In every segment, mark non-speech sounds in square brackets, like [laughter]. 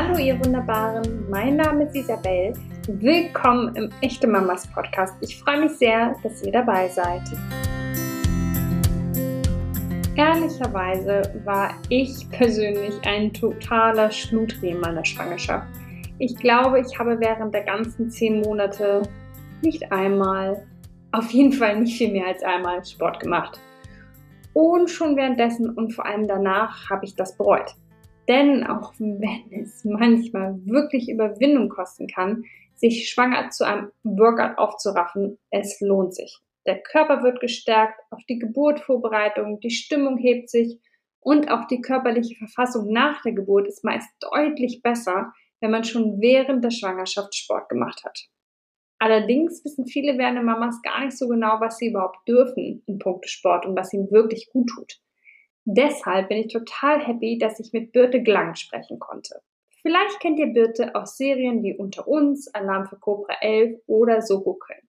Hallo ihr Wunderbaren, mein Name ist Isabel. Willkommen im Echte Mamas Podcast. Ich freue mich sehr, dass ihr dabei seid. Ehrlicherweise war ich persönlich ein totaler Schludri in meiner Schwangerschaft. Ich glaube, ich habe während der ganzen zehn Monate nicht einmal, auf jeden Fall nicht viel mehr als einmal Sport gemacht. Und schon währenddessen und vor allem danach habe ich das bereut. Denn auch wenn es manchmal wirklich Überwindung kosten kann, sich schwanger zu einem Workout aufzuraffen, es lohnt sich. Der Körper wird gestärkt, auf die Geburt Vorbereitung, die Stimmung hebt sich und auch die körperliche Verfassung nach der Geburt ist meist deutlich besser, wenn man schon während der Schwangerschaft Sport gemacht hat. Allerdings wissen viele werdende Mamas gar nicht so genau, was sie überhaupt dürfen in puncto Sport und was ihnen wirklich gut tut. Deshalb bin ich total happy, dass ich mit Birte Glang sprechen konnte. Vielleicht kennt ihr Birte aus Serien wie Unter uns, Alarm für Cobra 11 oder Soko Köln.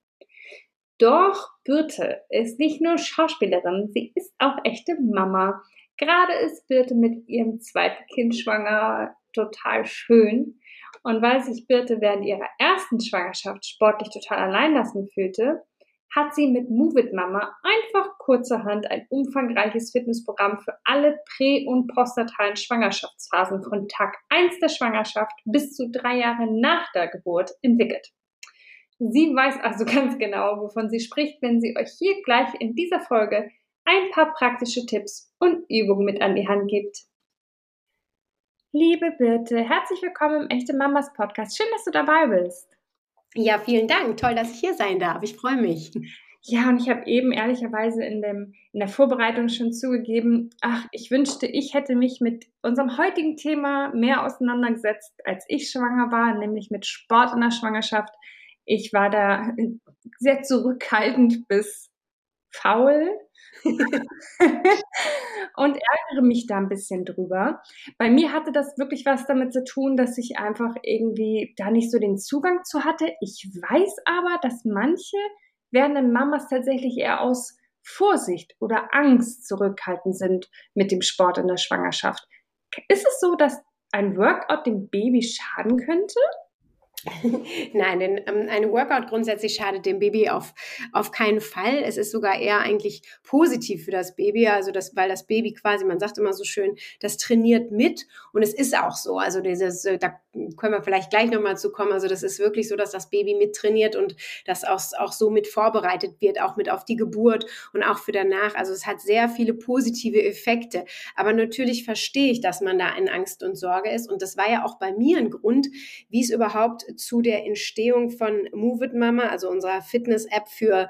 Doch Birte ist nicht nur Schauspielerin, sie ist auch echte Mama. Gerade ist Birte mit ihrem zweiten Kind schwanger, total schön. Und weil sich Birte während ihrer ersten Schwangerschaft sportlich total allein lassen fühlte, hat sie mit Move It Mama einfach kurzerhand ein umfangreiches Fitnessprogramm für alle prä- und postnatalen Schwangerschaftsphasen von Tag 1 der Schwangerschaft bis zu drei Jahre nach der Geburt entwickelt. Sie weiß also [laughs] ganz genau, wovon sie spricht, wenn sie euch hier gleich in dieser Folge ein paar praktische Tipps und Übungen mit an die Hand gibt. Liebe Birte, herzlich willkommen im Echte Mamas Podcast. Schön, dass du dabei bist. Ja, vielen Dank. Toll, dass ich hier sein darf. Ich freue mich. Ja, und ich habe eben ehrlicherweise in, dem, in der Vorbereitung schon zugegeben, ach, ich wünschte, ich hätte mich mit unserem heutigen Thema mehr auseinandergesetzt, als ich schwanger war, nämlich mit Sport in der Schwangerschaft. Ich war da sehr zurückhaltend bis faul [laughs] und ärgere mich da ein bisschen drüber. Bei mir hatte das wirklich was damit zu tun, dass ich einfach irgendwie da nicht so den Zugang zu hatte. Ich weiß aber, dass manche werdenden Mamas tatsächlich eher aus Vorsicht oder Angst zurückhaltend sind mit dem Sport in der Schwangerschaft. Ist es so, dass ein Workout dem Baby schaden könnte? Nein, denn ähm, ein Workout grundsätzlich schadet dem Baby auf, auf keinen Fall. Es ist sogar eher eigentlich positiv für das Baby, also das, weil das Baby quasi, man sagt immer so schön, das trainiert mit und es ist auch so. Also dieses, äh, da können wir vielleicht gleich nochmal zu kommen. Also das ist wirklich so, dass das Baby mittrainiert und das auch, auch so mit vorbereitet wird, auch mit auf die Geburt und auch für danach. Also es hat sehr viele positive Effekte. Aber natürlich verstehe ich, dass man da in Angst und Sorge ist. Und das war ja auch bei mir ein Grund, wie es überhaupt zu der Entstehung von Move It Mama, also unserer Fitness-App für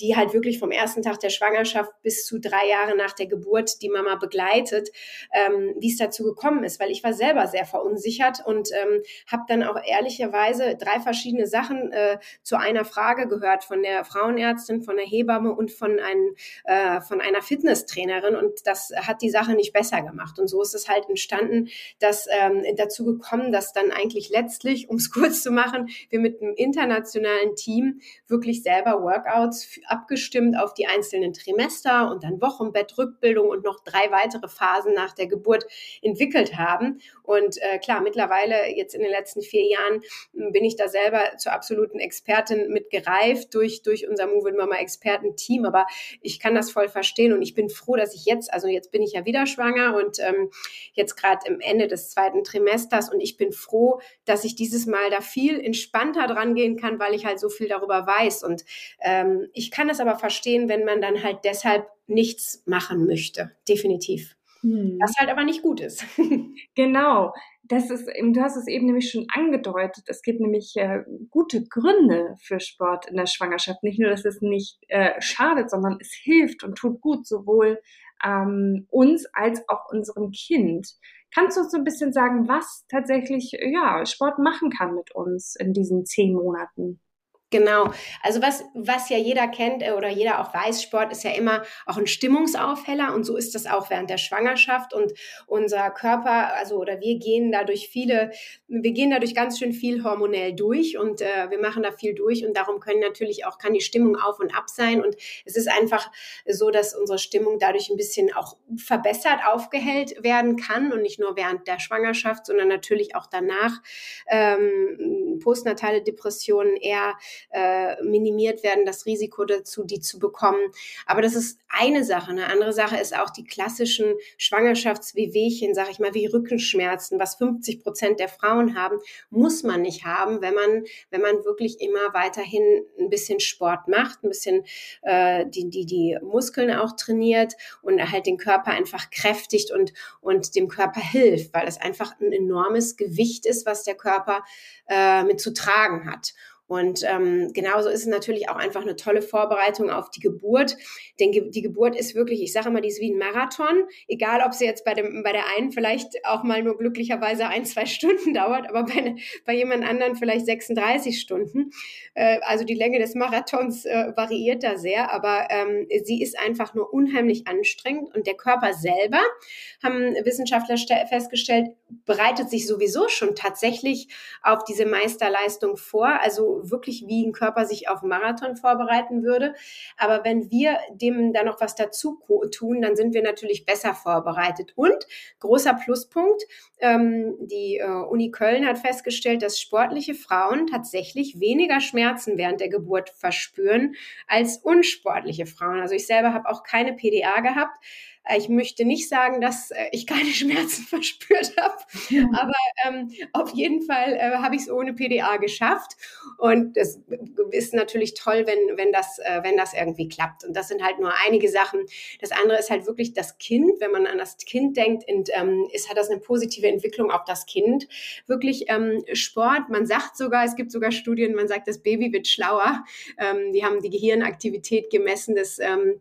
die halt wirklich vom ersten Tag der Schwangerschaft bis zu drei Jahre nach der Geburt die Mama begleitet, ähm, wie es dazu gekommen ist, weil ich war selber sehr verunsichert und ähm, habe dann auch ehrlicherweise drei verschiedene Sachen äh, zu einer Frage gehört von der Frauenärztin, von der Hebamme und von, einem, äh, von einer Fitnesstrainerin. Und das hat die Sache nicht besser gemacht. Und so ist es halt entstanden, dass ähm, dazu gekommen, dass dann eigentlich letztlich, [laughs] um es kurz zu machen, wir mit einem internationalen Team wirklich selber Workouts abgestimmt auf die einzelnen Trimester und dann Wochenbett, Rückbildung und noch drei weitere Phasen nach der Geburt entwickelt haben. Und äh, klar, mittlerweile jetzt in den letzten vier Jahren hm, bin ich da selber zur absoluten Expertin mit gereift durch, durch unser Move Mama Experten-Team. Aber ich kann das voll verstehen und ich bin froh, dass ich jetzt, also jetzt bin ich ja wieder schwanger und ähm, jetzt gerade im Ende des zweiten Trimesters und ich bin froh, dass ich dieses Mal da viel entspannter dran gehen kann, weil ich halt so viel darüber weiß. Und ähm, ich kann es aber verstehen, wenn man dann halt deshalb nichts machen möchte. Definitiv. Hm. Was halt aber nicht gut ist. [laughs] genau. Das ist, du hast es eben nämlich schon angedeutet. Es gibt nämlich äh, gute Gründe für Sport in der Schwangerschaft. Nicht nur, dass es nicht äh, schadet, sondern es hilft und tut gut, sowohl ähm, uns als auch unserem Kind. Kannst du uns so ein bisschen sagen, was tatsächlich ja, Sport machen kann mit uns in diesen zehn Monaten? Genau. Also was, was ja jeder kennt äh, oder jeder auch weiß, Sport ist ja immer auch ein Stimmungsaufheller und so ist das auch während der Schwangerschaft und unser Körper, also oder wir gehen dadurch viele, wir gehen dadurch ganz schön viel hormonell durch und äh, wir machen da viel durch und darum können natürlich auch, kann die Stimmung auf und ab sein und es ist einfach so, dass unsere Stimmung dadurch ein bisschen auch verbessert, aufgehellt werden kann und nicht nur während der Schwangerschaft, sondern natürlich auch danach. Ähm, postnatale Depressionen eher äh, minimiert werden, das Risiko dazu, die zu bekommen. Aber das ist eine Sache. Eine andere Sache ist auch die klassischen Schwangerschaftswehwehchen, sage ich mal, wie Rückenschmerzen, was 50 Prozent der Frauen haben, muss man nicht haben, wenn man, wenn man wirklich immer weiterhin ein bisschen Sport macht, ein bisschen äh, die, die, die Muskeln auch trainiert und halt den Körper einfach kräftigt und, und dem Körper hilft, weil es einfach ein enormes Gewicht ist, was der Körper äh, mit zu tragen hat. Und ähm, genauso ist es natürlich auch einfach eine tolle Vorbereitung auf die Geburt. Denn die Geburt ist wirklich, ich sage immer, die ist wie ein Marathon. Egal, ob sie jetzt bei, dem, bei der einen vielleicht auch mal nur glücklicherweise ein, zwei Stunden [laughs] dauert, aber bei, bei jemand anderen vielleicht 36 Stunden. Äh, also die Länge des Marathons äh, variiert da sehr, aber ähm, sie ist einfach nur unheimlich anstrengend. Und der Körper selber, haben Wissenschaftler festgestellt, bereitet sich sowieso schon tatsächlich auf diese Meisterleistung vor. Also wirklich wie ein Körper sich auf Marathon vorbereiten würde. Aber wenn wir dem da noch was dazu tun, dann sind wir natürlich besser vorbereitet. Und großer Pluspunkt, ähm, die äh, Uni Köln hat festgestellt, dass sportliche Frauen tatsächlich weniger Schmerzen während der Geburt verspüren als unsportliche Frauen. Also ich selber habe auch keine PDA gehabt. Äh, ich möchte nicht sagen, dass äh, ich keine [laughs] Schmerzen verspürt habe, ja. aber ähm, auf jeden Fall äh, habe ich es ohne PDA geschafft. Und das ist natürlich toll, wenn, wenn, das, äh, wenn das irgendwie klappt. Und das sind halt nur einige Sachen. Das andere ist halt wirklich das Kind. Wenn man an das Kind denkt, und, ähm, ist, hat das eine positive Entwicklung auf das Kind. Wirklich ähm, Sport. Man sagt sogar, es gibt sogar Studien, man sagt, das Baby wird schlauer. Ähm, die haben die Gehirnaktivität gemessen des ähm,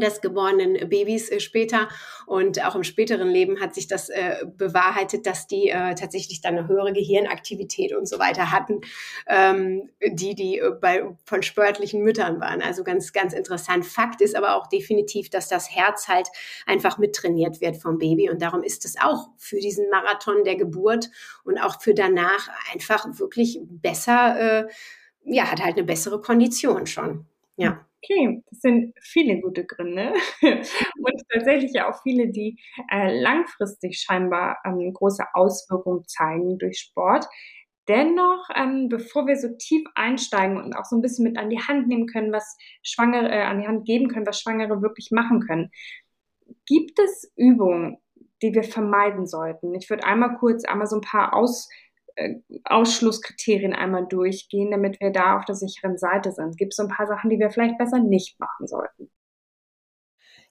des geborenen Babys äh, später und auch im späteren Leben hat sich das äh, bewahrheitet, dass die äh, tatsächlich dann eine höhere Gehirnaktivität und so weiter hatten, ähm, die die äh, bei von sportlichen Müttern waren. Also ganz ganz interessant. Fakt ist aber auch definitiv, dass das Herz halt einfach mittrainiert wird vom Baby und darum ist es auch für diesen Marathon der Geburt und auch für danach einfach wirklich besser. Äh, ja, hat halt eine bessere Kondition schon. Ja. Okay, das sind viele gute Gründe [laughs] und tatsächlich ja auch viele, die äh, langfristig scheinbar ähm, große Auswirkungen zeigen durch Sport. Dennoch, ähm, bevor wir so tief einsteigen und auch so ein bisschen mit an die Hand nehmen können, was Schwangere äh, an die Hand geben können, was Schwangere wirklich machen können, gibt es Übungen, die wir vermeiden sollten? Ich würde einmal kurz einmal so ein paar aus Ausschlusskriterien einmal durchgehen, damit wir da auf der sicheren Seite sind. Gibt es so ein paar Sachen, die wir vielleicht besser nicht machen sollten?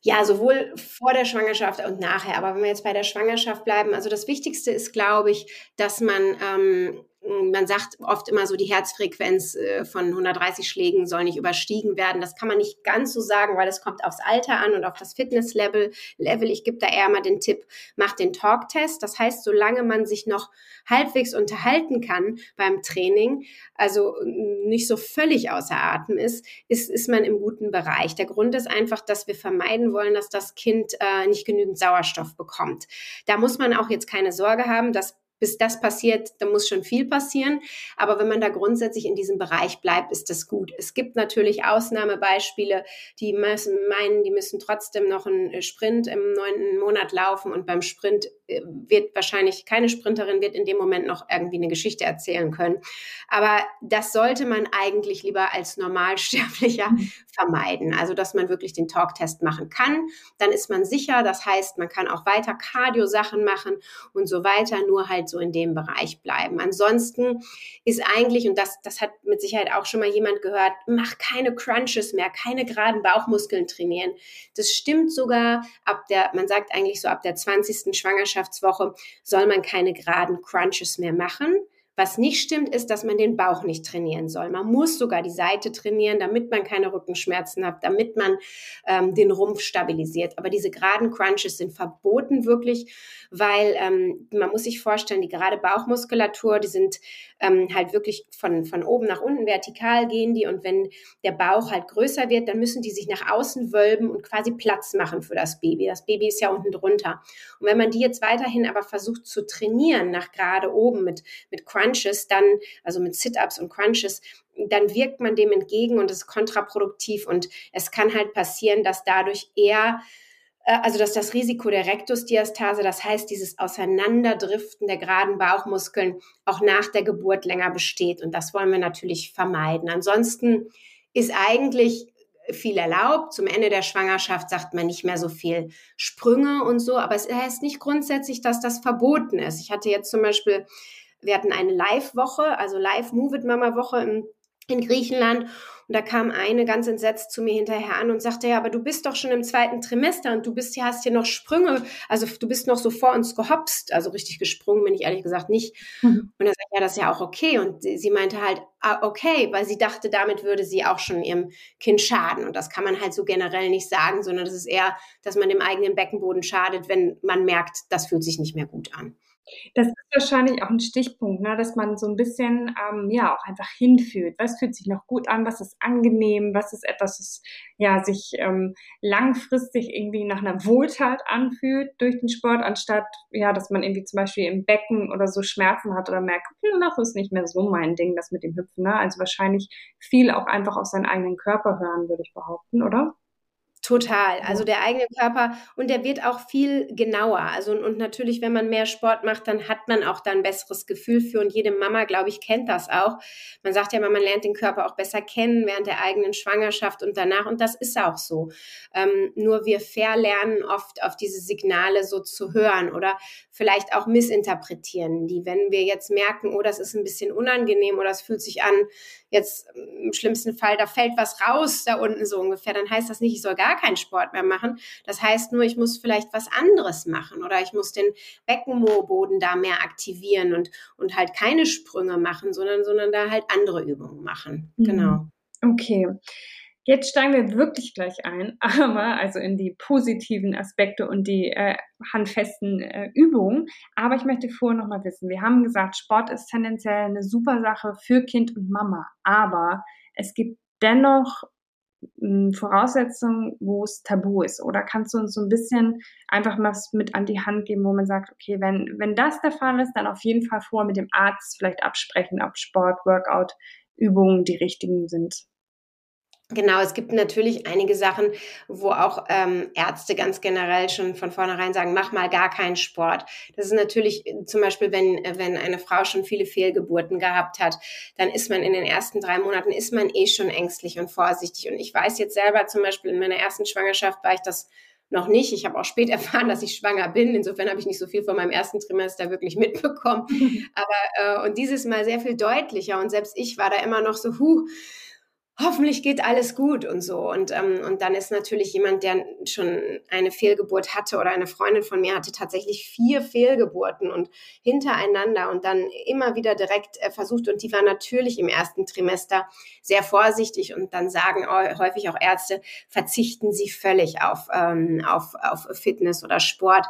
Ja, sowohl vor der Schwangerschaft und nachher. Aber wenn wir jetzt bei der Schwangerschaft bleiben, also das Wichtigste ist, glaube ich, dass man ähm, man sagt oft immer so, die Herzfrequenz äh, von 130 Schlägen soll nicht überstiegen werden. Das kann man nicht ganz so sagen, weil es kommt aufs Alter an und auf das Fitnesslevel. Level. Ich gebe da eher mal den Tipp, macht den Talk-Test. Das heißt, solange man sich noch halbwegs unterhalten kann beim Training, also nicht so völlig außer Atem ist, ist, ist man im guten Bereich. Der Grund ist einfach, dass wir vermeiden wollen, dass das Kind äh, nicht genügend Sauerstoff bekommt. Da muss man auch jetzt keine Sorge haben, dass bis das passiert, da muss schon viel passieren. Aber wenn man da grundsätzlich in diesem Bereich bleibt, ist das gut. Es gibt natürlich Ausnahmebeispiele, die müssen meinen, die müssen trotzdem noch einen Sprint im neunten Monat laufen und beim Sprint äh, wird wahrscheinlich keine Sprinterin wird in dem Moment noch irgendwie eine Geschichte erzählen können. Aber das sollte man eigentlich lieber als Normalsterblicher mhm. vermeiden. Also, dass man wirklich den Talktest machen kann. Dann ist man sicher. Das heißt, man kann auch weiter Cardio-Sachen machen und so weiter. Nur halt so in dem Bereich bleiben. Ansonsten ist eigentlich, und das, das hat mit Sicherheit auch schon mal jemand gehört, mach keine Crunches mehr, keine geraden Bauchmuskeln trainieren. Das stimmt sogar ab der, man sagt eigentlich so ab der 20. Schwangerschaftswoche soll man keine geraden Crunches mehr machen Was nicht stimmt, ist, dass man den Bauch nicht trainieren soll. Man muss sogar die Seite trainieren, damit man keine Rückenschmerzen hat, damit man ähm, den Rumpf stabilisiert. Aber diese geraden Crunches sind verboten wirklich, weil ähm, man muss sich vorstellen, die gerade Bauchmuskulatur, die sind ähm, halt wirklich von, von oben nach unten vertikal gehen die und wenn der Bauch halt größer wird, dann müssen die sich nach außen wölben und quasi Platz machen für das Baby. Das Baby ist ja unten drunter. Und wenn man die jetzt weiterhin aber versucht zu trainieren nach gerade oben mit, mit Crunches, dann, also mit Sit-Ups und Crunches, dann wirkt man dem entgegen und ist kontraproduktiv und es kann halt passieren, dass dadurch eher äh, also dass das Risiko der Rektusdiastase, das heißt dieses Auseinanderdriften der geraden Bauchmuskeln, auch nach der Geburt länger besteht. Und das wollen wir natürlich vermeiden. Ansonsten ist eigentlich viel erlaubt. Zum Ende der Schwangerschaft sagt man nicht mehr so viel Sprünge und so, aber es heißt nicht grundsätzlich, dass das verboten ist. Ich hatte jetzt zum Beispiel, wir hatten eine Live-Woche, also Live-Move-It-Mama-Woche in, in Griechenland und da kam eine ganz entsetzt zu mir hinterher an und sagte, ja, aber du bist doch schon im zweiten Trimester und du bist hast hier noch Sprünge, also du bist noch so vor uns gehopst. Also richtig gesprungen bin ich ehrlich gesagt nicht. Mhm. Und er sagt, ja, das ist ja auch okay. Und sie, sie meinte halt, ah, okay, weil sie dachte, damit würde sie auch schon ihrem Kind schaden. Und das kann man halt so generell nicht sagen, sondern das ist eher, dass man dem eigenen Beckenboden schadet, wenn man merkt, das fühlt sich nicht mehr gut an. Das ist wahrscheinlich auch ein Stichpunkt, ne, dass man so ein bisschen ähm, ja auch einfach hinfühlt. Was fühlt sich noch gut an? Was ist angenehm? Was ist etwas, das ja sich ähm, langfristig irgendwie nach einer Wohltat anfühlt durch den Sport, anstatt ja, dass man irgendwie zum Beispiel im Becken oder so Schmerzen hat oder merkt, hm, das ist nicht mehr so mein Ding, das mit dem Hüpfen. Ne? Also wahrscheinlich viel auch einfach auf seinen eigenen Körper hören, würde ich behaupten, oder? Total. Also der eigene Körper und der wird auch viel genauer. Also und natürlich, wenn man mehr Sport macht, dann hat man auch da ein besseres Gefühl für und jede Mama, glaube ich, kennt das auch. Man sagt ja immer, man lernt den Körper auch besser kennen während der eigenen Schwangerschaft und danach und das ist auch so. Ähm, nur wir verlernen oft auf diese Signale so zu hören oder vielleicht auch missinterpretieren die. Wenn wir jetzt merken, oh, das ist ein bisschen unangenehm oder es fühlt sich an, jetzt im schlimmsten Fall, da fällt was raus da unten so ungefähr, dann heißt das nicht, ich soll gar keinen Sport mehr machen. Das heißt nur, ich muss vielleicht was anderes machen oder ich muss den Beckenmoorboden da mehr aktivieren und, und halt keine Sprünge machen, sondern, sondern da halt andere Übungen machen. Mhm. Genau. Okay. Jetzt steigen wir wirklich gleich ein, [laughs] aber also in die positiven Aspekte und die äh, handfesten äh, Übungen. Aber ich möchte vorher noch mal wissen, wir haben gesagt, Sport ist tendenziell eine super Sache für Kind und Mama, aber es gibt dennoch Voraussetzungen, wo es tabu ist? Oder kannst du uns so ein bisschen einfach was mit an die Hand geben, wo man sagt, okay, wenn, wenn das der Fall ist, dann auf jeden Fall vor mit dem Arzt vielleicht absprechen, ob Sport, Workout, Übungen die richtigen sind? Genau, es gibt natürlich einige Sachen, wo auch ähm, Ärzte ganz generell schon von vornherein sagen, mach mal gar keinen Sport. Das ist natürlich äh, zum Beispiel, wenn, äh, wenn eine Frau schon viele Fehlgeburten gehabt hat, dann ist man in den ersten drei Monaten, ist man eh schon ängstlich und vorsichtig. Und ich weiß jetzt selber zum Beispiel in meiner ersten Schwangerschaft war ich das noch nicht. Ich habe auch spät [laughs] erfahren, dass ich schwanger bin. Insofern habe ich nicht so viel von meinem ersten Trimester wirklich mitbekommen. [laughs] Aber äh, und dieses Mal sehr viel deutlicher. Und selbst ich war da immer noch so, huh, hoffentlich geht alles gut und so. Und, ähm, und dann ist natürlich jemand, der schon eine Fehlgeburt hatte oder eine Freundin von mir hatte tatsächlich vier Fehlgeburten und hintereinander und dann immer wieder direkt äh, versucht. Und die war natürlich im ersten Trimester sehr vorsichtig und dann sagen häufig auch Ärzte, verzichten sie völlig auf, ähm, auf, auf Fitness oder Sport.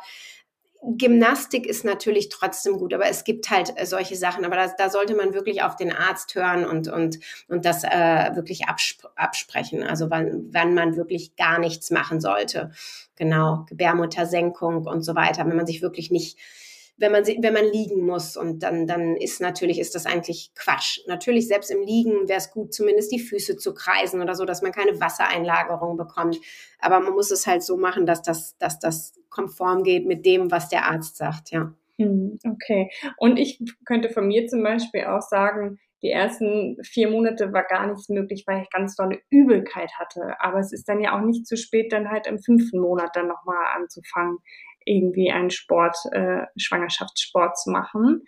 Gymnastik ist natürlich trotzdem gut, aber es gibt halt äh, solche Sachen. Aber das, da sollte man wirklich auf den Arzt hören und, und, und das äh, wirklich absp absprechen. Also wann, wann man wirklich gar nichts machen sollte. Genau, Gebärmuttersenkung und so weiter. Wenn man sich wirklich nicht wenn man, wenn man liegen muss. Und dann, dann ist natürlich, ist das eigentlich Quatsch. Natürlich, selbst im Liegen wäre es gut, zumindest die Füße zu kreisen oder so, dass man keine Wassereinlagerung bekommt. Aber man muss es halt so machen, dass das, dass das konform geht mit dem, was der Arzt sagt, ja. Hm, okay. Und ich könnte von mir zum Beispiel auch sagen, die ersten vier Monate war gar nichts möglich, weil ich ganz tolle Übelkeit hatte. Aber es ist dann ja auch nicht zu spät, dann halt im fünften Monat dann nochmal anzufangen irgendwie einen Sport, äh, Schwangerschaftssport zu machen.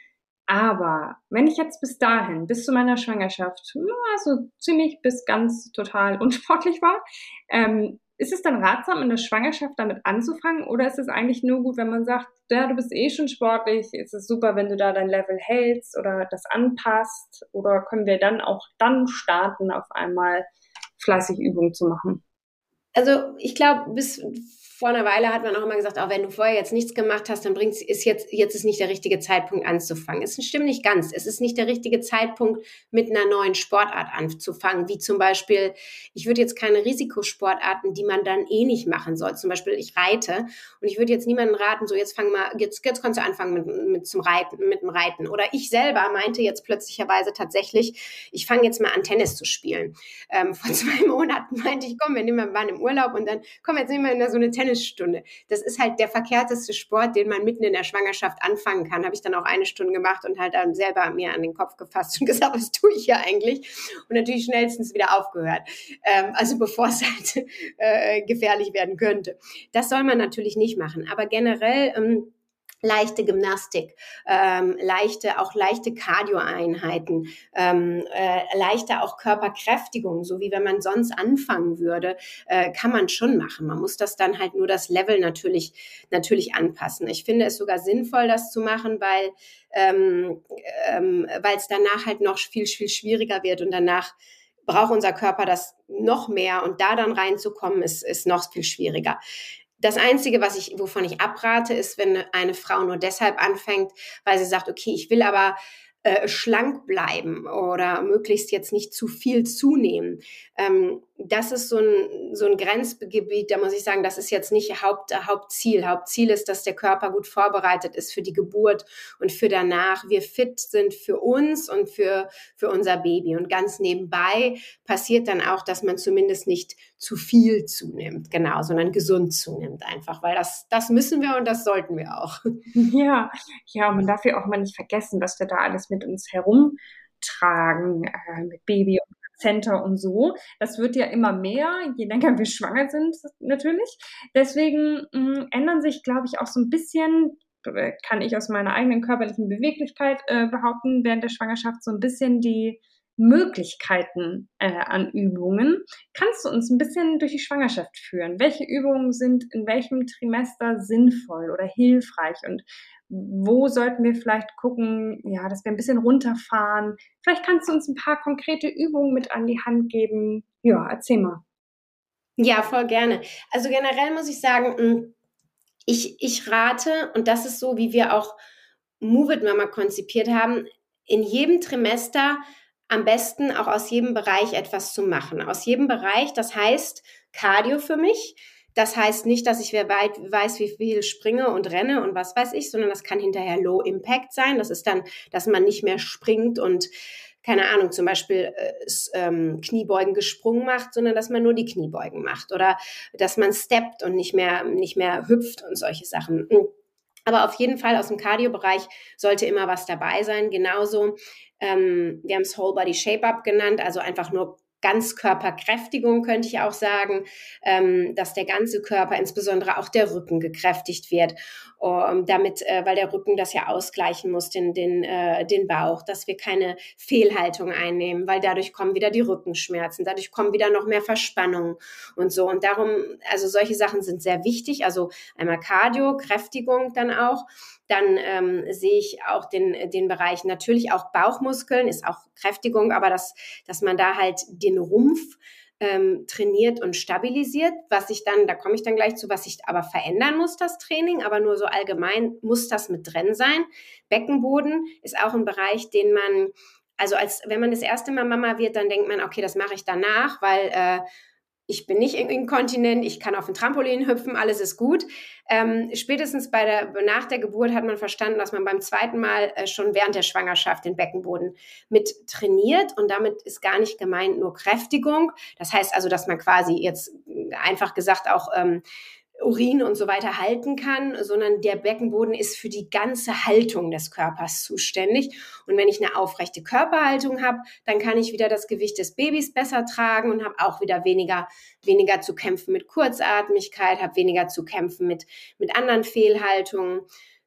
Aber wenn ich jetzt bis dahin, bis zu meiner Schwangerschaft, also ziemlich bis ganz total unsportlich war, ähm, ist es dann ratsam, in der Schwangerschaft damit anzufangen oder ist es eigentlich nur gut, wenn man sagt, ja, du bist eh schon sportlich, ist es super, wenn du da dein Level hältst oder das anpasst oder können wir dann auch dann starten, auf einmal fleißig Übungen zu machen? Also ich glaube, bis vor einer Weile hat man auch immer gesagt, auch wenn du vorher jetzt nichts gemacht hast, dann bringt ist jetzt, jetzt ist nicht der richtige Zeitpunkt anzufangen. Es stimmt nicht ganz. Es ist nicht der richtige Zeitpunkt, mit einer neuen Sportart anzufangen, wie zum Beispiel, ich würde jetzt keine Risikosportarten, die man dann eh nicht machen soll. Zum Beispiel, ich reite und ich würde jetzt niemanden raten, so jetzt fang mal, jetzt, jetzt kannst du anfangen mit, mit zum Reiten, mit dem Reiten. Oder ich selber meinte jetzt plötzlicherweise tatsächlich, ich fange jetzt mal an, Tennis zu spielen. Ähm, [laughs] vor zwei Monaten meinte ich, komm, wir nehmen, waren im Urlaub und dann komm, jetzt nehmen wir in so eine Tennis Tennisstunde. Das ist halt der verkehrteste Sport, den man mitten in der Schwangerschaft anfangen kann. Habe ich dann auch eine Stunde gemacht und halt dann selber mir an den Kopf gefasst und [laughs] gesagt, was tue ich hier eigentlich? Und natürlich schnellstens wieder aufgehört. Ähm, also bevor es halt [laughs] äh, gefährlich werden könnte. Das soll man natürlich nicht machen. Aber generell ähm, leichte Gymnastik, ähm, leichte, auch leichte Cardio-Einheiten, ähm, äh, leichte auch Körperkräftigung, so wie wenn man sonst anfangen würde, äh, kann man schon machen. Man muss das dann halt nur das Level natürlich, natürlich anpassen. Ich finde es sogar sinnvoll, das zu machen, weil ähm, ähm, weil es danach halt noch viel, viel schwieriger wird und danach braucht unser Körper das noch mehr und da dann reinzukommen, ist, ist noch viel schwieriger. Das Einzige, was ich, wovon ich abrate, ist, wenn eine Frau nur deshalb anfängt, weil sie sagt, okay, ich will aber äh, schlank bleiben oder möglichst jetzt nicht zu viel zunehmen. Ähm, das ist so ein, so ein Grenzgebiet, da muss ich sagen, das ist jetzt nicht Haupt, Hauptziel. Hauptziel ist, dass der Körper gut vorbereitet ist für die Geburt und für danach. Wir fit sind für uns und für, für unser Baby. Und ganz nebenbei passiert dann auch, dass man zumindest nicht zu viel zunimmt, genau, sondern gesund zunimmt einfach, weil das, das müssen wir und das sollten wir auch. [laughs] Ja, ja, man darf ja auch mal nicht vergessen, dass wir da alles mit uns herumtragen, äh, mit Baby und Center und so. Das wird ja immer mehr, je länger wir schwanger sind, natürlich. Deswegen mh, mm, ändern sich, glaube ich, auch so ein bisschen, äh, kann ich aus meiner eigenen körperlichen Beweglichkeit äh, behaupten, während der Schwangerschaft so ein bisschen die Möglichkeiten äh, an Übungen. Kannst du uns ein bisschen durch die Schwangerschaft führen? Welche Übungen sind in welchem Trimester sinnvoll oder hilfreich und wo sollten wir vielleicht gucken, ja, dass wir ein bisschen runterfahren? Vielleicht kannst du uns ein paar konkrete Übungen mit an die Hand geben. Ja, erzähl mal. Ja, voll gerne. Also generell muss ich sagen, hm, ich, ich rate, und das ist so, wie wir auch Move It Mama konzipiert haben, in jedem Trimester am besten auch aus jedem Bereich etwas zu machen. Aus jedem Bereich, das heißt Cardio für mich, das heißt nicht, dass ich wer weit weiß, wie viel springe und renne und was weiß ich, sondern das kann hinterher Low Impact sein. Das ist dann, dass man nicht mehr springt und keine Ahnung, zum Beispiel äh, ähm, Kniebeugen gesprungen macht, sondern dass man nur die Kniebeugen macht oder dass man steppt und nicht mehr, nicht mehr hüpft und solche Sachen. Aber auf jeden Fall aus dem Cardio-Bereich sollte immer was dabei sein. Genauso, ähm, wir haben es Whole Body Shape-Up genannt, also einfach nur Ganzkörperkräftigung könnte ich auch sagen, ähm, dass der ganze Körper, insbesondere auch der Rücken, gekräftigt wird, um, damit, äh, weil der Rücken das ja ausgleichen muss, den, den, äh, den Bauch, dass wir keine Fehlhaltung einnehmen, weil dadurch kommen wieder die Rückenschmerzen, dadurch kommen wieder noch mehr Verspannungen und so. Und darum, also solche Sachen sind sehr wichtig. Also einmal Cardio, Kräftigung dann auch. Dann ähm, sehe ich auch den, den Bereich natürlich auch Bauchmuskeln, ist auch Kräftigung, aber dass, dass man da halt den Rumpf ähm, trainiert und stabilisiert, was ich dann, da komme ich dann gleich zu, was ich aber verändern muss, das Training, aber nur so allgemein muss das mit drin sein. Beckenboden ist auch ein Bereich, den man, also als wenn man das erste Mal Mama wird, dann denkt man, okay, das mache ich danach, weil äh, ich bin nicht inkontinent, ich kann auf ein Trampolin hüpfen, alles ist gut. Ähm, spätestens bei der, nach der Geburt hat man verstanden, dass man beim zweiten Mal äh, schon während der Schwangerschaft den Beckenboden mit trainiert und damit ist gar nicht gemeint nur Kräftigung. Das heißt also, dass man quasi jetzt einfach gesagt auch ähm, Urin und so weiter halten kann, sondern der Beckenboden ist für die ganze Haltung des Körpers zuständig. Und wenn ich eine aufrechte Körperhaltung habe, dann kann ich wieder das Gewicht des Babys besser tragen und habe auch wieder weniger, weniger zu kämpfen mit Kurzatmigkeit, habe weniger zu kämpfen mit, mit anderen Fehlhaltungen.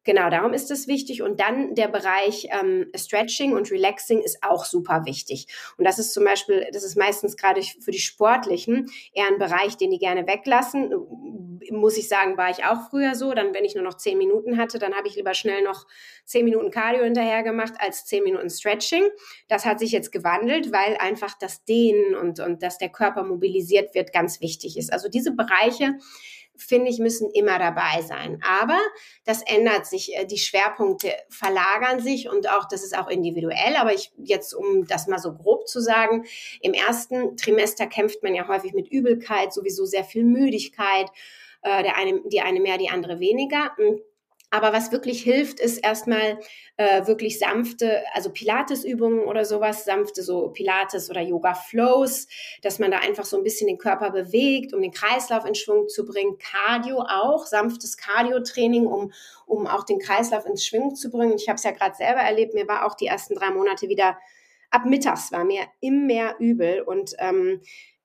Genau, darum ist es wichtig. Und dann der Bereich ähm, Stretching und Relaxing ist auch super wichtig. Und das ist zum Beispiel, das ist meistens gerade für die Sportlichen eher ein Bereich, den die gerne weglassen. Muss ich sagen, war ich auch früher so. Dann, wenn ich nur noch zehn Minuten hatte, dann habe ich lieber schnell noch zehn Minuten Cardio hinterher gemacht als zehn Minuten Stretching. Das hat sich jetzt gewandelt, weil einfach das Dehnen und, und dass der Körper mobilisiert wird ganz wichtig ist. Also diese Bereiche, finde ich, müssen immer dabei sein. Aber das ändert sich, äh, die Schwerpunkte verlagern sich und auch, das ist auch individuell. Aber ich jetzt, um das mal so grob zu sagen, im ersten Trimester kämpft man ja häufig mit Übelkeit, sowieso sehr viel Müdigkeit. Äh, der eine, die eine mehr, die andere weniger. Und aber was wirklich hilft, ist erstmal äh, wirklich sanfte, also Pilates-Übungen oder sowas, sanfte so Pilates oder Yoga-Flows, dass man da einfach so ein bisschen den Körper bewegt, um den Kreislauf in Schwung zu bringen. Cardio auch, sanftes Cardio-Training, um, um auch den Kreislauf ins Schwung zu bringen. Ich habe es ja gerade selber erlebt, mir war auch die ersten drei Monate wieder ab mittags war mir immer übel und ähm,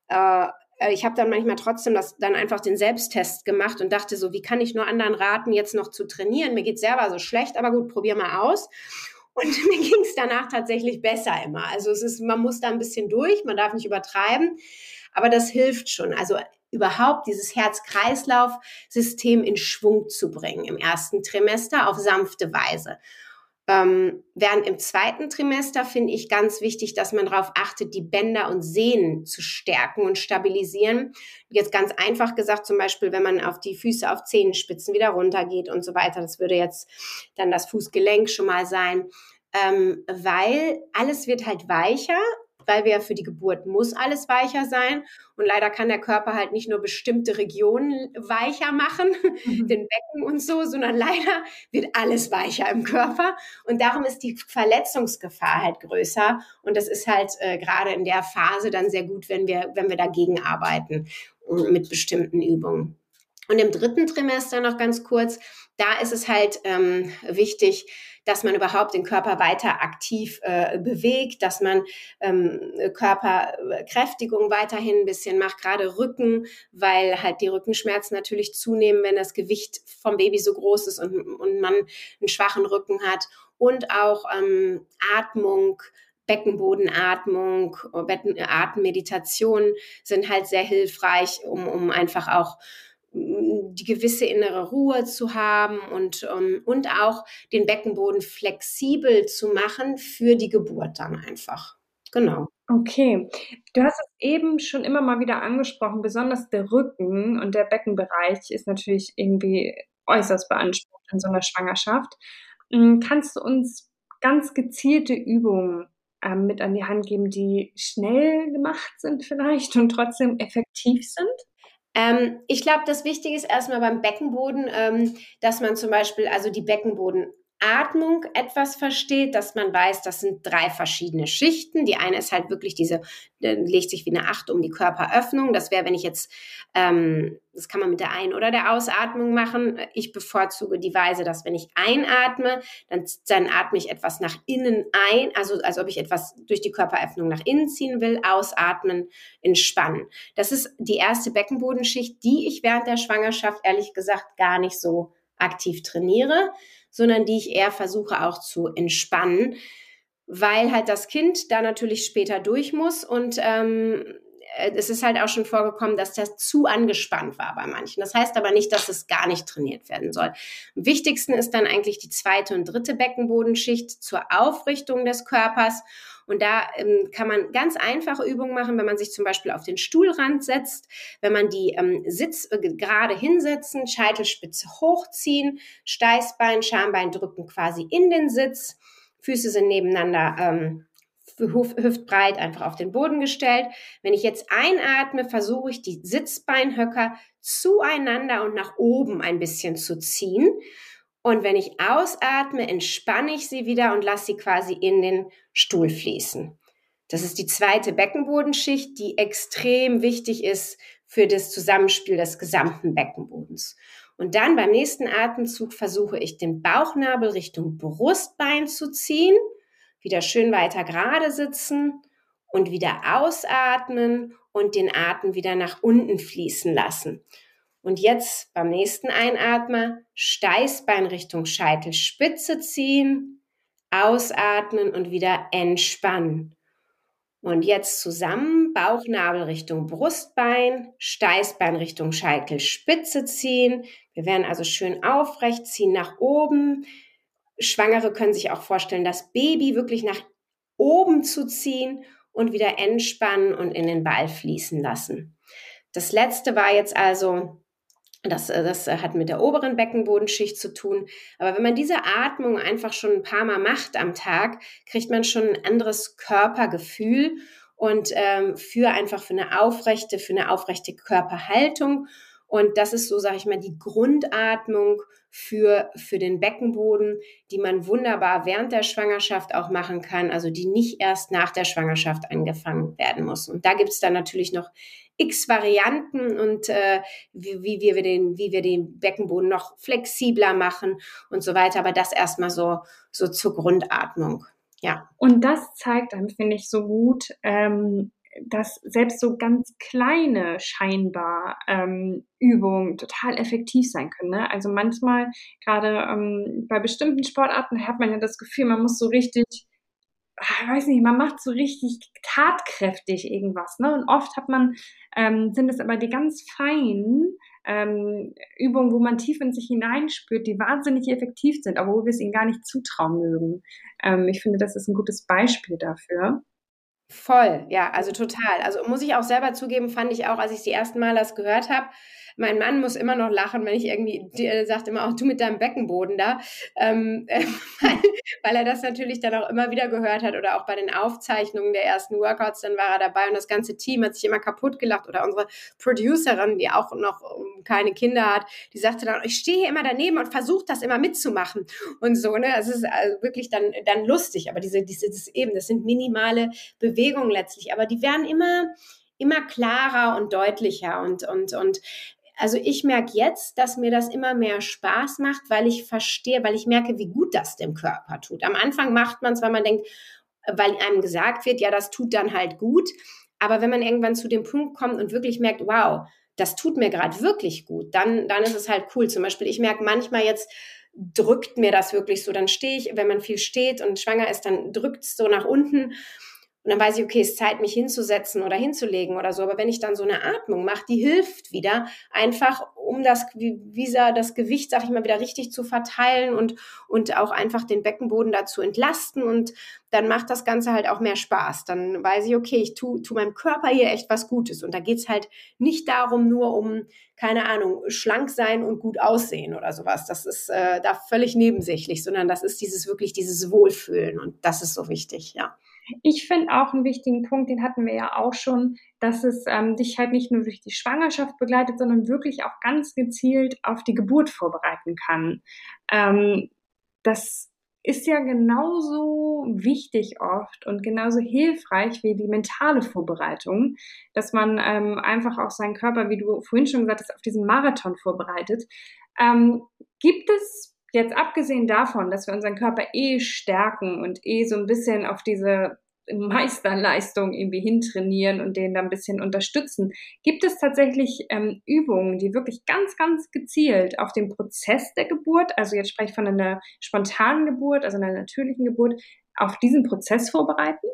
äh, äh, ich habe dann manchmal trotzdem das dann einfach den Selbsttest gemacht und dachte so, wie kann ich nur anderen raten, jetzt noch zu trainieren? Mir geht selber so schlecht, aber gut, probier mal aus. Und [laughs] mir ging es danach tatsächlich besser immer. Also es ist, man muss da ein bisschen durch, man darf nicht übertreiben, aber das hilft schon. Also überhaupt dieses Herz-Kreislauf-System in Schwung zu bringen im ersten Trimester auf sanfte Weise. Ähm, während im zweiten Trimester finde ich ganz wichtig, dass man darauf achtet, die Bänder und Sehnen zu stärken und stabilisieren. Jetzt ganz einfach gesagt, zum Beispiel, wenn man auf die Füße auf Zehenspitzen wieder runtergeht und so weiter, das würde jetzt dann das Fußgelenk schon mal sein, ähm, weil alles wird halt weicher weil wir für die Geburt muss alles weicher sein. Und leider kann der Körper halt nicht nur bestimmte Regionen weicher machen, mhm. [laughs] den Becken und so, sondern leider wird alles weicher im Körper. Und darum ist die Verletzungsgefahr halt größer. Und das ist halt äh, gerade in der Phase dann sehr gut, wenn wir, wenn wir dagegen arbeiten mit bestimmten Übungen. Und im dritten Trimester noch ganz kurz, da ist es halt ähm, wichtig, dass man überhaupt den Körper weiter aktiv äh, bewegt, dass man ähm, Körperkräftigung weiterhin ein bisschen macht, gerade Rücken, weil halt die Rückenschmerzen natürlich zunehmen, wenn das Gewicht vom Baby so groß ist und, und man einen schwachen Rücken hat. Und auch ähm, Atmung, Beckenbodenatmung, Atemmeditation sind halt sehr hilfreich, um, um einfach auch die gewisse innere Ruhe zu haben und, um, ähm, und auch den Beckenboden flexibel zu machen für die Geburt dann einfach. Genau. Okay, du hast es eben schon immer mal wieder angesprochen, besonders der Rücken und der Beckenbereich ist natürlich irgendwie äußerst beansprucht in so einer Schwangerschaft. Kannst du uns ganz gezielte Übungen ähm, mit an die Hand geben, die schnell gemacht sind vielleicht und trotzdem effektiv sind? Ähm, ich glaube, das Wichtige ist erstmal beim Beckenboden, ähm, dass man zum Beispiel also die Beckenboden Atmung etwas versteht, dass man weiß, das sind drei verschiedene Schichten. Die eine ist halt wirklich diese, legt sich wie eine Acht um die Körperöffnung. Das wäre, wenn ich jetzt, ähm, das kann man mit der Ein- oder der Ausatmung machen. Ich bevorzuge die Weise, dass wenn ich einatme, dann, dann atme ich etwas nach innen ein, also als ob ich etwas durch die Körperöffnung nach innen ziehen will, ausatmen, entspannen. Das ist die erste Beckenbodenschicht, die ich während der Schwangerschaft ehrlich gesagt gar nicht so aktiv trainiere sondern die ich eher versuche auch zu entspannen, weil halt das Kind da natürlich später durch muss und ähm, äh, es ist halt auch schon vorgekommen, dass das zu angespannt war bei manchen. Das heißt aber nicht, dass es gar nicht trainiert werden soll. Am wichtigsten ist dann eigentlich die zweite und dritte Beckenbodenschicht zur Aufrichtung des Körpers. Und da ähm, kann man ganz einfache Übungen machen, wenn man sich zum Beispiel auf den Stuhlrand setzt, wenn man die ähm, Sitz äh, gerade hinsetzen, Scheitelspitze hochziehen, Steißbein, Schambein drücken quasi in den Sitz, Füße sind nebeneinander. Ähm, hüftbreit einfach auf den Boden gestellt. Wenn ich jetzt einatme, versuche ich die Sitzbeinhöcker zueinander und nach oben ein bisschen zu ziehen. Und wenn ich ausatme, entspanne ich sie wieder und lasse sie quasi in den Stuhl fließen. Das ist die zweite Beckenbodenschicht, die extrem wichtig ist für das Zusammenspiel des gesamten Beckenbodens. Und dann beim nächsten Atemzug versuche ich den Bauchnabel Richtung Brustbein zu ziehen, wieder schön weiter gerade sitzen und wieder ausatmen und den Atem wieder nach unten fließen lassen. Und jetzt beim nächsten Einatmen Steißbein Richtung Scheitelspitze ziehen, ausatmen und wieder entspannen. Und jetzt zusammen Bauchnabel Richtung Brustbein, Steißbein Richtung Scheitelspitze ziehen. Wir werden also schön aufrecht ziehen nach oben. Schwangere können sich auch vorstellen, das Baby wirklich nach oben zu ziehen und wieder entspannen und in den Ball fließen lassen. Das letzte war jetzt also das, äh, das hat mit der oberen Beckenbodenschicht zu tun. Aber wenn man diese Atmung einfach schon ein paar Mal macht am Tag, kriegt man schon ein anderes Körpergefühl und ähm, für einfach für eine aufrechte, für eine aufrechte Körperhaltung. Und das ist so, sage ich mal, die Grundatmung für, für den Beckenboden, die man wunderbar während der Schwangerschaft auch machen kann, also die nicht erst nach der Schwangerschaft angefangen werden muss. Und da gibt es dann natürlich noch x Varianten und äh, wie, wie, wir den, wie wir den Beckenboden noch flexibler machen und so weiter. Aber das erstmal so, so zur Grundatmung. Ja. Und das zeigt einem, finde ich, so gut, ähm, dass selbst so ganz kleine scheinbar ähm, Übungen total effektiv sein können. Ne? Also manchmal, gerade ähm, bei bestimmten Sportarten, hat man ja das Gefühl, man muss so richtig ich weiß nicht, man macht so richtig tatkräftig irgendwas, ne? Und oft hat man, ähm, sind es aber die ganz feinen ähm, Übungen, wo man tief in sich hineinspürt, die wahnsinnig effektiv sind, obwohl wir es ihnen gar nicht zutrauen mögen. Ähm, ich finde, das ist ein gutes Beispiel dafür. Voll, ja, also total. Also muss ich auch selber zugeben, fand ich auch, als ich die ersten Mal das gehört habe, mein Mann muss immer noch lachen, wenn ich irgendwie, der sagt immer auch du mit deinem Beckenboden da, ähm, [laughs] äh, weil, weil, er das natürlich dann auch immer wieder gehört hat oder auch bei den Aufzeichnungen der ersten Workouts, dann war er dabei und das ganze Team hat sich immer kaputt gelacht oder unsere Producerin, die auch noch ähm, keine Kinder hat, die sagte dann, ich stehe hier immer daneben und versuche das immer mitzumachen. Und so, ne, es ist also wirklich dann, dann lustig, aber diese, diese, das eben, das sind minimale Bewegungen letztlich, aber die werden immer, immer klarer und deutlicher und, und, und also ich merke jetzt, dass mir das immer mehr Spaß macht, weil ich verstehe, weil ich merke, wie gut das dem Körper tut. Am Anfang macht man es, weil man denkt, weil einem gesagt wird, ja, das tut dann halt gut. Aber wenn man irgendwann zu dem Punkt kommt und wirklich merkt, wow, das tut mir gerade wirklich gut, dann, dann ist es halt cool. Zum Beispiel, ich merke manchmal jetzt, drückt mir das wirklich so. Dann stehe ich, wenn man viel steht und schwanger ist, dann drückt es so nach unten. Und dann weiß ich, okay, es ist Zeit, mich hinzusetzen oder hinzulegen oder so. Aber wenn ich dann so eine Atmung mache, die hilft wieder einfach, um das Visa, das Gewicht, sag ich mal, wieder richtig zu verteilen und, und auch einfach den Beckenboden dazu entlasten. Und dann macht das Ganze halt auch mehr Spaß. Dann weiß ich, okay, ich tu, tu meinem Körper hier echt was Gutes. Und da geht's halt nicht darum, nur um, keine Ahnung, schlank sein und gut aussehen oder sowas. Das ist äh, da völlig nebensächlich, sondern das ist dieses wirklich dieses Wohlfühlen. Und das ist so wichtig, ja. Ich finde auch einen wichtigen Punkt, den hatten wir ja auch schon, dass es ähm, dich halt nicht nur durch die Schwangerschaft begleitet, sondern wirklich auch ganz gezielt auf die Geburt vorbereiten kann. Ähm, das ist ja genauso wichtig oft und genauso hilfreich wie die mentale Vorbereitung, dass man ähm, einfach auch seinen Körper, wie du vorhin schon gesagt hast, auf diesen Marathon vorbereitet. Ähm, gibt es Jetzt abgesehen davon, dass wir unseren Körper eh stärken und eh so ein bisschen auf diese Meisterleistung irgendwie hintrainieren und den dann ein bisschen unterstützen, gibt es tatsächlich ähm, Übungen, die wirklich ganz, ganz gezielt auf den Prozess der Geburt, also jetzt spreche ich von einer spontanen Geburt, also einer natürlichen Geburt, auf diesen Prozess vorbereiten?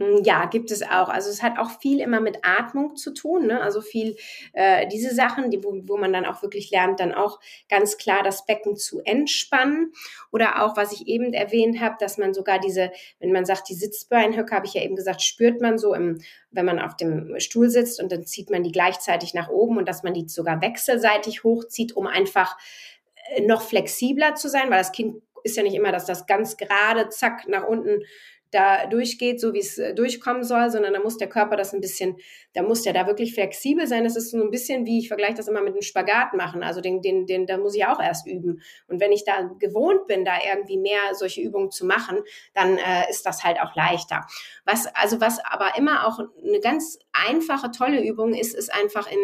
Hm, ja, gibt es auch. Also es hat auch viel immer mit Atmung zu tun. Ne? Also viel äh, diese Sachen, die, wo, wo man dann auch wirklich lernt, dann auch ganz klar das Becken zu entspannen. Oder auch, was ich eben erwähnt habe, dass man sogar diese, wenn man sagt, die Sitzbeinhöcke, habe ich ja eben gesagt, spürt man so, im, wenn man auf dem Stuhl sitzt und dann zieht man die gleichzeitig nach oben und dass man die sogar wechselseitig hochzieht, um einfach äh, noch flexibler zu sein, weil das Kind ist ja nicht immer, dass das ganz gerade, zack, nach unten da durchgeht, so wie es äh, durchkommen soll, sondern da muss der Körper das ein bisschen, da muss der da wirklich flexibel sein. Das ist so ein bisschen wie, ich vergleiche das immer mit einem Spagat machen. Also den, den, den, da muss ich auch erst üben. Und wenn ich da gewohnt bin, da irgendwie mehr solche Übungen zu machen, dann äh, ist das halt auch leichter. Was, also was aber immer auch eine ganz einfache, tolle Übung ist es einfach in,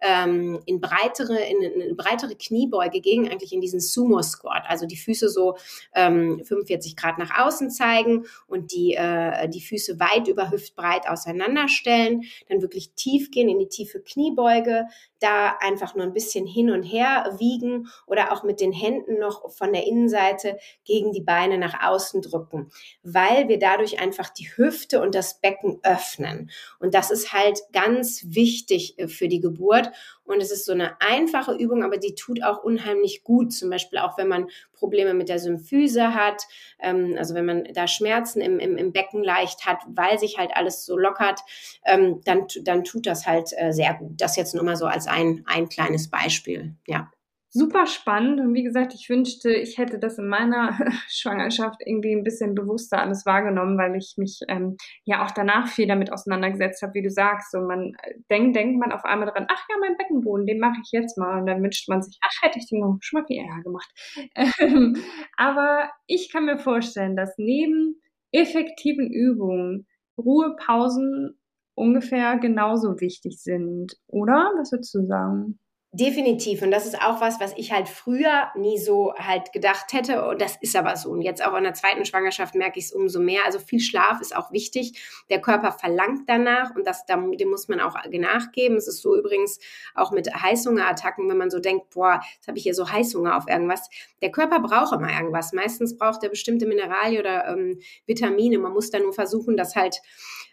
ähm, in, breitere, in, in breitere Kniebeuge gegen eigentlich in diesen Sumo-Squat. Also die Füße so ähm, 45 Grad nach außen zeigen und die, äh, die Füße weit über hüftbreit auseinanderstellen. Dann wirklich tief gehen in die tiefe Kniebeuge. Da einfach nur ein bisschen hin und her wiegen oder auch mit den Händen noch von der Innenseite gegen die Beine nach außen drücken, weil wir dadurch einfach die Hüfte und das Becken öffnen. Und das ist halt ganz wichtig äh, für die Geburt. Und es ist so eine einfache Übung, aber die tut auch unheimlich gut. Zum Beispiel auch, wenn man Probleme mit der Symphyse hat, ähm, also wenn man da Schmerzen im, im, im, Becken leicht hat, weil sich halt alles so lockert, ähm, dann, dann tut das halt äh, sehr gut. Das jetzt nur mal so als ein, ein kleines Beispiel. Ja super spannend. Und wie gesagt, ich wünschte, ich hätte das in meiner [laughs] Schwangerschaft irgendwie ein bisschen bewusster alles wahrgenommen, weil ich mich ähm, ja auch danach viel damit auseinandergesetzt habe, wie du sagst. Und man äh, denkt, denkt man auf einmal dran, ach ja, mein Beckenboden, den mache ich jetzt mal. Und dann wünscht man sich, ach, hätte ich den noch schon mal viel eher gemacht. [laughs] Ähm, aber ich kann mir vorstellen, dass neben effektiven Übungen Ruhepausen ungefähr genauso wichtig sind, oder? Was würdest du sagen? Definitiv. Und das ist auch was, was ich halt früher nie so halt gedacht hätte. Und das ist aber so. Und jetzt auch in der zweiten Schwangerschaft merke ich es umso mehr. Also viel Schlaf ist auch wichtig. Der Körper verlangt danach und das, dem muss man auch nachgeben. Es ist so übrigens auch mit Heißhungerattacken, wenn man so denkt, boah, jetzt habe ich hier so Heißhunger auf irgendwas. Der Körper braucht immer irgendwas. Meistens braucht er bestimmte Mineralien oder ähm, Vitamine. Man muss da nur versuchen, das halt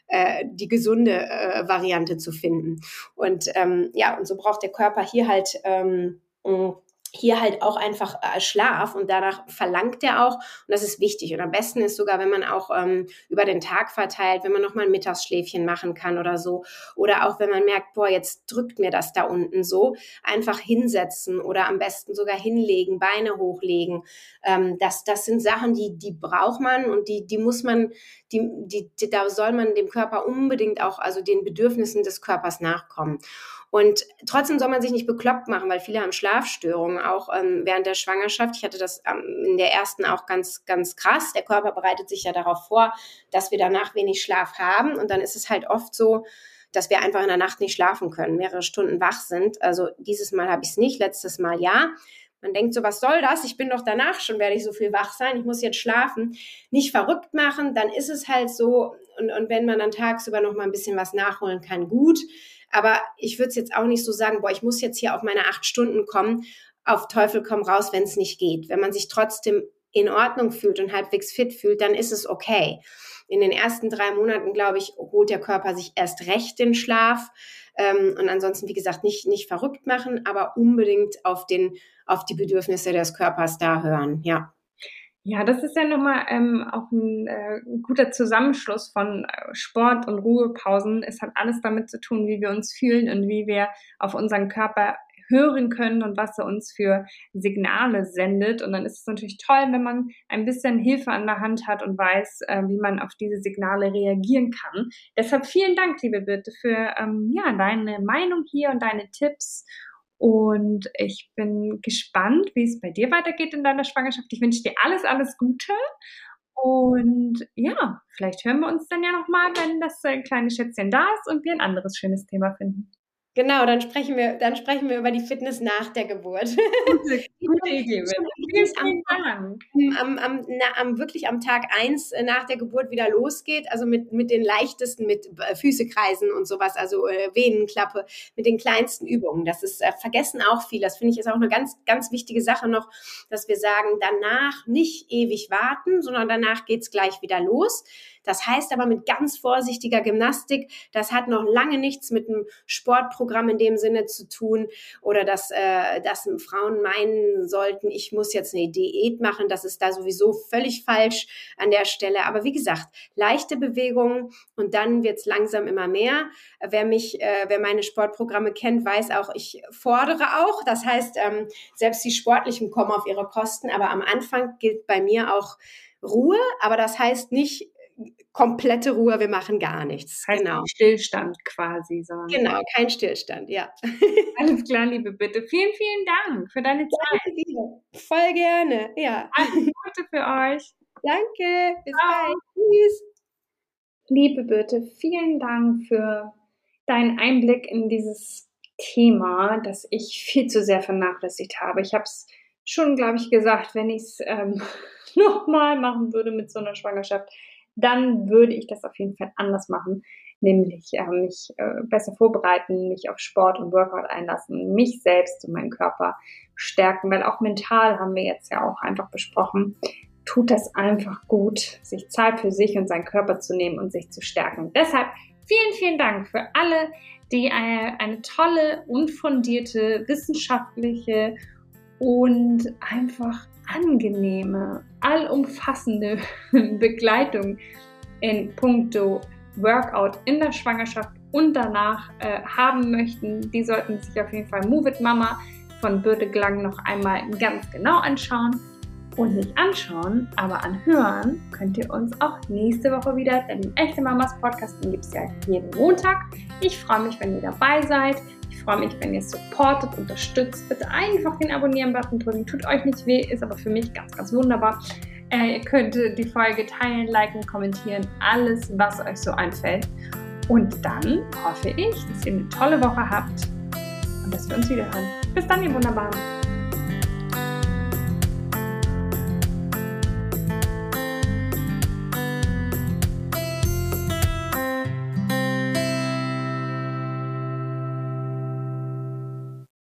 äh, die gesunde äh, Variante zu finden. Und ähm, ja, und so braucht der Körper hier halt ähm, hier halt auch einfach äh, Schlaf und danach verlangt er auch und das ist wichtig. Und am besten ist sogar, wenn man auch ähm, über den Tag verteilt, wenn man noch mal ein Mittagsschläfchen machen kann oder so. Oder auch wenn man merkt, boah, jetzt drückt mir das da unten so, einfach hinsetzen oder am besten sogar hinlegen, Beine hochlegen, ähm, das, das sind Sachen, die, die braucht man und die, die muss man, die, die, die, da soll man dem Körper unbedingt auch, also den Bedürfnissen des Körpers nachkommen. Und trotzdem soll man sich nicht bekloppt machen, weil viele haben Schlafstörungen, auch ähm, während der Schwangerschaft. Ich hatte das ähm, in der ersten auch ganz, ganz krass. Der Körper bereitet sich ja darauf vor, dass wir danach wenig Schlaf haben. Und dann ist es halt oft so, dass wir einfach in der Nacht nicht schlafen können, mehrere Stunden wach sind. Also dieses Mal habe ich es nicht, letztes Mal ja. Man denkt so, was soll das? Ich bin doch danach schon, werde ich so viel wach sein. Ich muss jetzt schlafen. Nicht verrückt machen, dann ist es halt so. Und, und wenn man dann tagsüber noch mal ein bisschen was nachholen kann, gut. Aber ich würde es jetzt auch nicht so sagen, boah, ich muss jetzt hier auf meine acht Stunden kommen, auf Teufel komm raus, wenn es nicht geht. Wenn man sich trotzdem in Ordnung fühlt und halbwegs fit fühlt, dann ist es okay. In den ersten drei Monaten, glaube ich, holt der Körper sich erst recht den Schlaf. Ähm, und ansonsten, wie gesagt, nicht, nicht verrückt machen, aber unbedingt auf, den, auf die Bedürfnisse des Körpers da hören. Ja. Ja, das ist ja nochmal ähm, auch ein äh, guter Zusammenschluss von äh, Sport und Ruhepausen. Es hat alles damit zu tun, wie wir uns fühlen und wie wir auf unseren Körper hören können und was er uns für Signale sendet. Und dann ist es natürlich toll, wenn man ein bisschen Hilfe an der Hand hat und weiß, äh, wie man auf diese Signale reagieren kann. Deshalb vielen Dank, liebe Birte, für ähm, ja, deine Meinung hier und deine Tipps. Und ich bin gespannt, wie es bei dir weitergeht in deiner Schwangerschaft. Ich wünsche dir alles, alles Gute. Und ja, vielleicht hören wir uns dann ja nochmal, wenn das kleine Schätzchen da ist und wir ein anderes schönes Thema finden. Genau, dann sprechen wir, dann sprechen wir über die Fitness nach der Geburt. Gute, [laughs] gute Idee. Dank. Am, am, na, am, wirklich am Tag eins äh, nach der Geburt wieder losgeht, also mit, mit den leichtesten, mit äh, Füße kreisen und sowas, also äh, Venenklappe, mit den kleinsten Übungen. Das ist, äh, vergessen auch viel. Das finde ich ist auch eine ganz, ganz wichtige Sache noch, dass wir sagen, danach nicht ewig warten, sondern danach geht's gleich wieder los. Das heißt aber mit ganz vorsichtiger Gymnastik. Das hat noch lange nichts mit einem Sportprogramm in dem Sinne zu tun oder dass, äh, dass Frauen meinen sollten, ich muss jetzt eine Diät machen. Das ist da sowieso völlig falsch an der Stelle. Aber wie gesagt, leichte Bewegungen und dann wird es langsam immer mehr. Wer mich, äh, wer meine Sportprogramme kennt, weiß auch, ich fordere auch. Das heißt, ähm, selbst die Sportlichen kommen auf ihre Kosten. Aber am Anfang gilt bei mir auch Ruhe, aber das heißt nicht komplette Ruhe, wir machen gar nichts. Heißt genau. Stillstand quasi. So. Genau, kein Stillstand, ja. [laughs] Alles klar, liebe Bitte. Vielen, vielen Dank für deine Zeit. Danke dir. Voll gerne, ja. Alles Gute für euch. Danke, bis Ciao. bald. Tschüss. Liebe Bitte, vielen Dank für deinen Einblick in dieses Thema, das ich viel zu sehr vernachlässigt habe. Ich habe es schon, glaube ich, gesagt, wenn ich es ähm, [laughs] nochmal machen würde mit so einer Schwangerschaft, dann würde ich das auf jeden Fall anders machen, nämlich äh, mich äh, besser vorbereiten, mich auf Sport und Workout einlassen, mich selbst und meinen Körper stärken, weil auch mental haben wir jetzt ja auch einfach besprochen, tut das einfach gut, sich Zeit für sich und seinen Körper zu nehmen und sich zu stärken. Deshalb vielen, vielen Dank für alle, die eine, eine tolle und fundierte wissenschaftliche und einfach angenehme, allumfassende [laughs] Begleitung in puncto Workout in der Schwangerschaft und danach äh, haben möchten, die sollten sich auf jeden Fall Move It Mama von Birte Glang noch einmal ganz genau anschauen. Und nicht anschauen, aber anhören könnt ihr uns auch nächste Woche wieder, denn den Echte Mamas Podcast gibt es ja jeden Montag. Ich freue mich, wenn ihr dabei seid. Freue mich, wenn ihr es supportet, unterstützt. Bitte einfach den Abonnieren-Button drücken. Tut euch nicht weh, ist aber für mich ganz, ganz wunderbar. Äh, ihr könnt die Folge teilen, liken, kommentieren, alles, was euch so einfällt. Und dann hoffe ich, dass ihr eine tolle Woche habt und dass wir uns wieder hören. Bis dann, ihr Wunderbaren.